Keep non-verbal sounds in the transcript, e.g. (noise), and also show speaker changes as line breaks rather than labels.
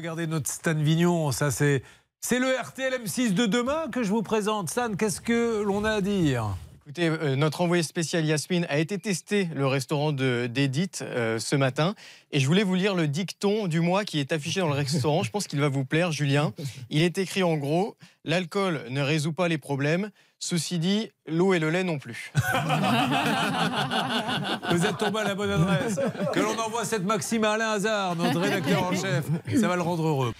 regardez notre Stan Vignon, ça c'est. C'est le RTL M6 de demain que je vous présente. Stan, qu'est-ce que l'on a à dire?
Euh, notre envoyé spécial Yasmine a été testé le restaurant d'Edith euh, ce matin. Et je voulais vous lire le dicton du mois qui est affiché dans le restaurant. Je pense qu'il va vous plaire, Julien. Il est écrit en gros L'alcool ne résout pas les problèmes. Ceci dit, l'eau et le lait non plus. (laughs)
Vous êtes tombé à la bonne adresse. Que l'on envoie cette maxime à Alain Hazard, notre rédacteur en chef. Ça va le rendre heureux.